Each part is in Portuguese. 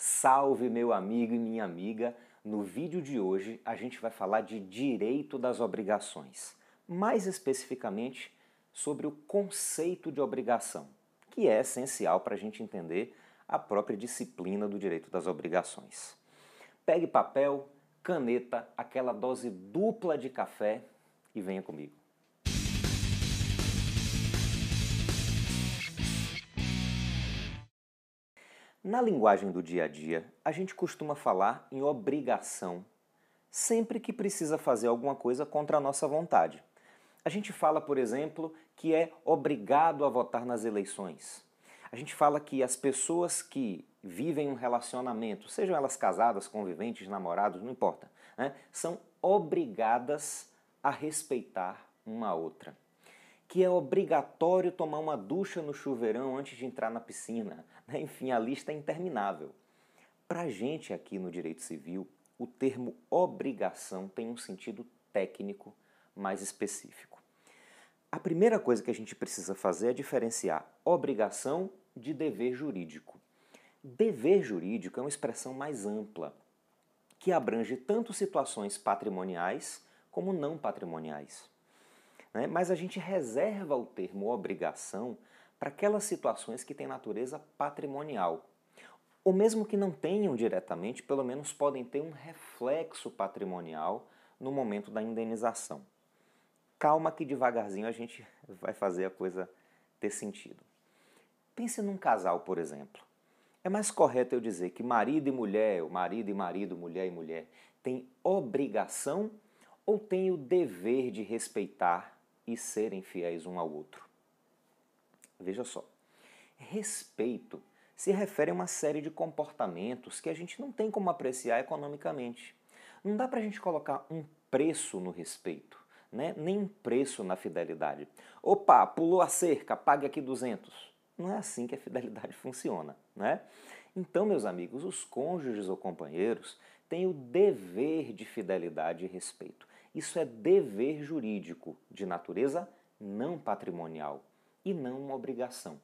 Salve meu amigo e minha amiga! No vídeo de hoje a gente vai falar de direito das obrigações, mais especificamente sobre o conceito de obrigação, que é essencial para a gente entender a própria disciplina do direito das obrigações. Pegue papel, caneta, aquela dose dupla de café e venha comigo. Na linguagem do dia a dia, a gente costuma falar em obrigação sempre que precisa fazer alguma coisa contra a nossa vontade. A gente fala, por exemplo, que é obrigado a votar nas eleições. A gente fala que as pessoas que vivem um relacionamento, sejam elas casadas, conviventes, namorados, não importa, né, são obrigadas a respeitar uma outra que é obrigatório tomar uma ducha no chuveirão antes de entrar na piscina. Né? Enfim, a lista é interminável. Para a gente aqui no direito civil, o termo obrigação tem um sentido técnico mais específico. A primeira coisa que a gente precisa fazer é diferenciar obrigação de dever jurídico. Dever jurídico é uma expressão mais ampla, que abrange tanto situações patrimoniais como não patrimoniais né? mas a gente reserva o termo obrigação para aquelas situações que têm natureza patrimonial. Ou mesmo que não tenham diretamente, pelo menos podem ter um reflexo patrimonial no momento da indenização. Calma que devagarzinho a gente vai fazer a coisa ter sentido. Pense num casal, por exemplo. É mais correto eu dizer que marido e mulher, ou marido e marido, mulher e mulher, têm obrigação ou têm o dever de respeitar e serem fiéis um ao outro. Veja só, respeito se refere a uma série de comportamentos que a gente não tem como apreciar economicamente. Não dá para a gente colocar um preço no respeito, né? nem um preço na fidelidade. Opa, pulou a cerca, pague aqui 200. Não é assim que a fidelidade funciona. Né? Então, meus amigos, os cônjuges ou companheiros têm o dever de fidelidade e respeito. Isso é dever jurídico de natureza não patrimonial e não uma obrigação.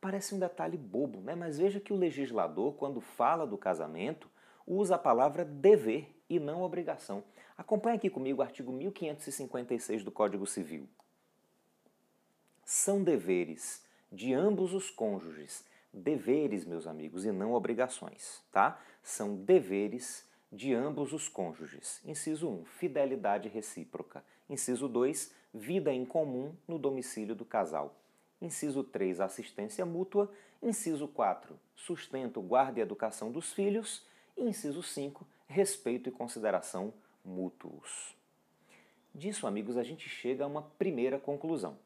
Parece um detalhe bobo, né? mas veja que o legislador, quando fala do casamento, usa a palavra dever e não obrigação. Acompanhe aqui comigo o artigo 1556 do Código Civil. São deveres de ambos os cônjuges, deveres, meus amigos, e não obrigações, tá? São deveres de ambos os cônjuges. Inciso 1, fidelidade recíproca. Inciso 2, vida em comum no domicílio do casal. Inciso 3, assistência mútua. Inciso 4, sustento, guarda e educação dos filhos. E inciso 5, respeito e consideração mútuos. Disso, amigos, a gente chega a uma primeira conclusão.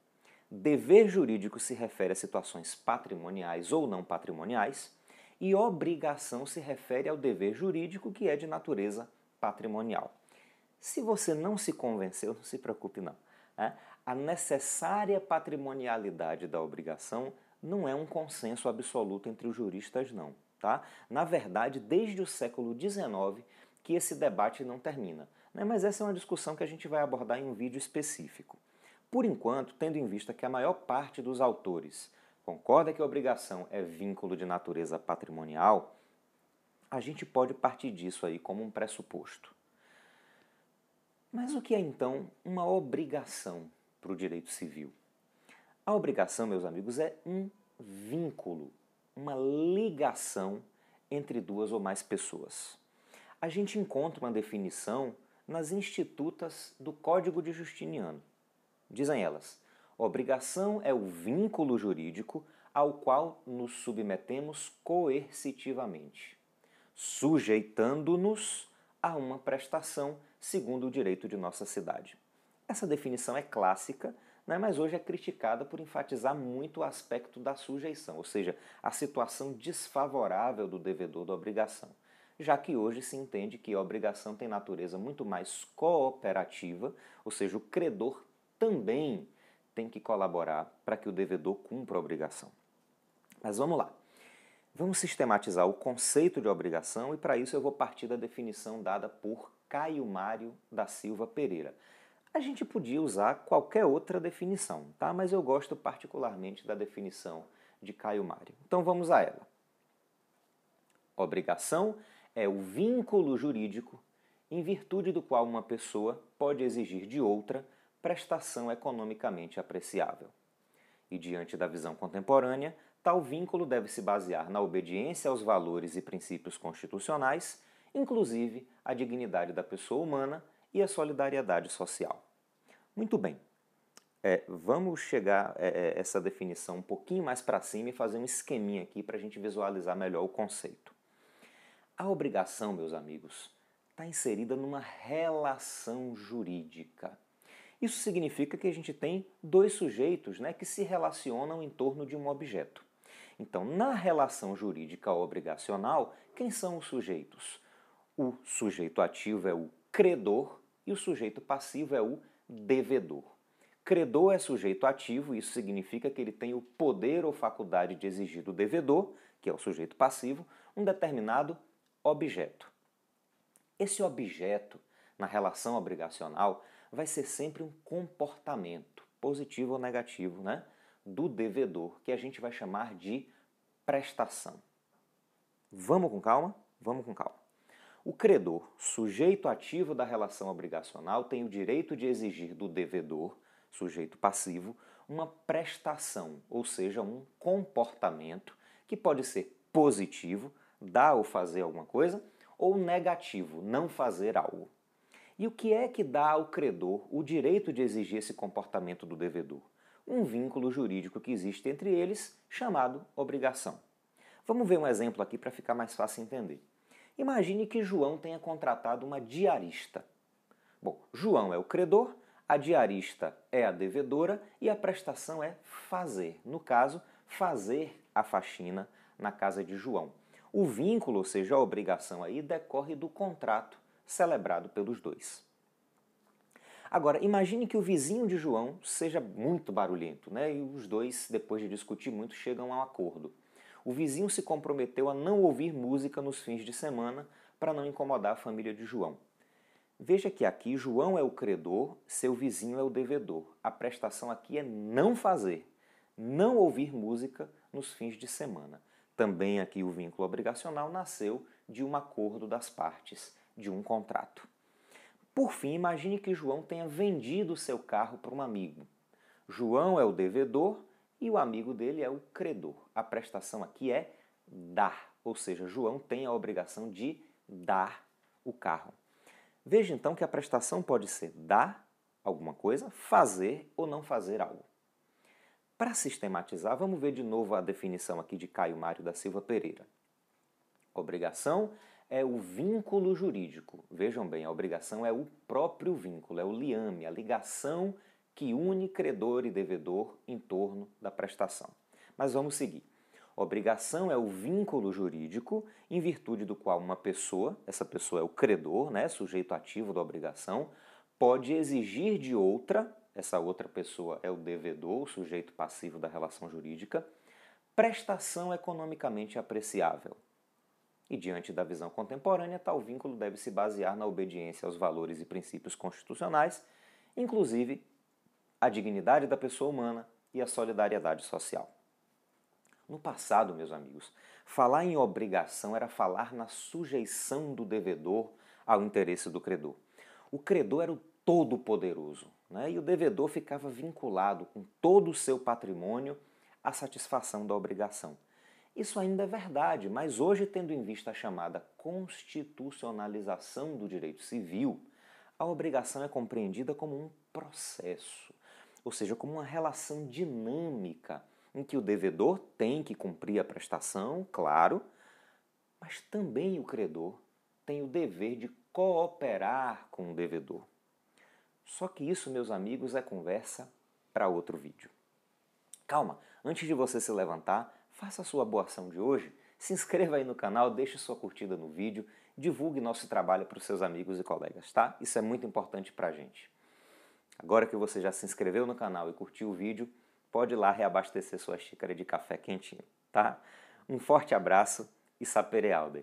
Dever jurídico se refere a situações patrimoniais ou não patrimoniais e obrigação se refere ao dever jurídico que é de natureza patrimonial. Se você não se convenceu, não se preocupe não. Né? A necessária patrimonialidade da obrigação não é um consenso absoluto entre os juristas, não. Tá? Na verdade, desde o século XIX que esse debate não termina. Né? Mas essa é uma discussão que a gente vai abordar em um vídeo específico. Por enquanto, tendo em vista que a maior parte dos autores concorda que a obrigação é vínculo de natureza patrimonial, a gente pode partir disso aí como um pressuposto. Mas o que é então uma obrigação para o direito civil? A obrigação, meus amigos, é um vínculo, uma ligação entre duas ou mais pessoas. A gente encontra uma definição nas institutas do Código de Justiniano. Dizem elas: Obrigação é o vínculo jurídico ao qual nos submetemos coercitivamente, sujeitando-nos a uma prestação segundo o direito de nossa cidade. Essa definição é clássica, né, mas hoje é criticada por enfatizar muito o aspecto da sujeição, ou seja, a situação desfavorável do devedor da obrigação, já que hoje se entende que a obrigação tem natureza muito mais cooperativa, ou seja, o credor também tem que colaborar para que o devedor cumpra a obrigação. Mas vamos lá. Vamos sistematizar o conceito de obrigação e para isso eu vou partir da definição dada por Caio Mário da Silva Pereira. A gente podia usar qualquer outra definição, tá? Mas eu gosto particularmente da definição de Caio Mário. Então vamos a ela. Obrigação é o vínculo jurídico em virtude do qual uma pessoa pode exigir de outra prestação economicamente apreciável. E diante da visão contemporânea, tal vínculo deve se basear na obediência aos valores e princípios constitucionais, inclusive a dignidade da pessoa humana e a solidariedade social. Muito bem. É, vamos chegar é, é, essa definição um pouquinho mais para cima e fazer um esqueminha aqui para a gente visualizar melhor o conceito. A obrigação, meus amigos, está inserida numa relação jurídica. Isso significa que a gente tem dois sujeitos né, que se relacionam em torno de um objeto. Então, na relação jurídica obrigacional, quem são os sujeitos? O sujeito ativo é o credor e o sujeito passivo é o devedor. Credor é sujeito ativo, isso significa que ele tem o poder ou faculdade de exigir do devedor, que é o sujeito passivo, um determinado objeto. Esse objeto, na relação obrigacional, vai ser sempre um comportamento, positivo ou negativo, né, do devedor, que a gente vai chamar de prestação. Vamos com calma? Vamos com calma. O credor, sujeito ativo da relação obrigacional, tem o direito de exigir do devedor, sujeito passivo, uma prestação, ou seja, um comportamento que pode ser positivo, dar ou fazer alguma coisa, ou negativo, não fazer algo. E o que é que dá ao credor o direito de exigir esse comportamento do devedor? Um vínculo jurídico que existe entre eles, chamado obrigação. Vamos ver um exemplo aqui para ficar mais fácil entender. Imagine que João tenha contratado uma diarista. Bom, João é o credor, a diarista é a devedora e a prestação é fazer. No caso, fazer a faxina na casa de João. O vínculo, ou seja, a obrigação aí, decorre do contrato celebrado pelos dois. Agora, imagine que o vizinho de João seja muito barulhento, né? E os dois, depois de discutir muito, chegam a um acordo o vizinho se comprometeu a não ouvir música nos fins de semana para não incomodar a família de João. Veja que aqui João é o credor, seu vizinho é o devedor. A prestação aqui é não fazer, não ouvir música nos fins de semana. Também aqui o vínculo obrigacional nasceu de um acordo das partes, de um contrato. Por fim, imagine que João tenha vendido seu carro para um amigo. João é o devedor e o amigo dele é o credor. A prestação aqui é dar, ou seja, João tem a obrigação de dar o carro. Veja então que a prestação pode ser dar alguma coisa, fazer ou não fazer algo. Para sistematizar, vamos ver de novo a definição aqui de Caio Mário da Silva Pereira. Obrigação é o vínculo jurídico. Vejam bem, a obrigação é o próprio vínculo, é o liame, a ligação que une credor e devedor em torno da prestação. Mas vamos seguir. Obrigação é o vínculo jurídico em virtude do qual uma pessoa, essa pessoa é o credor, né, sujeito ativo da obrigação, pode exigir de outra, essa outra pessoa é o devedor, o sujeito passivo da relação jurídica, prestação economicamente apreciável. E diante da visão contemporânea, tal vínculo deve se basear na obediência aos valores e princípios constitucionais, inclusive a dignidade da pessoa humana e a solidariedade social. No passado, meus amigos, falar em obrigação era falar na sujeição do devedor ao interesse do credor. O credor era o todo-poderoso né? e o devedor ficava vinculado com todo o seu patrimônio à satisfação da obrigação. Isso ainda é verdade, mas hoje, tendo em vista a chamada constitucionalização do direito civil, a obrigação é compreendida como um processo, ou seja, como uma relação dinâmica em que o devedor tem que cumprir a prestação, claro, mas também o credor tem o dever de cooperar com o devedor. Só que isso, meus amigos, é conversa para outro vídeo. Calma, antes de você se levantar, faça a sua boa ação de hoje, se inscreva aí no canal, deixe sua curtida no vídeo, divulgue nosso trabalho para os seus amigos e colegas, tá? Isso é muito importante para a gente. Agora que você já se inscreveu no canal e curtiu o vídeo, pode ir lá reabastecer sua xícara de café quentinho, tá? Um forte abraço e sapere aude!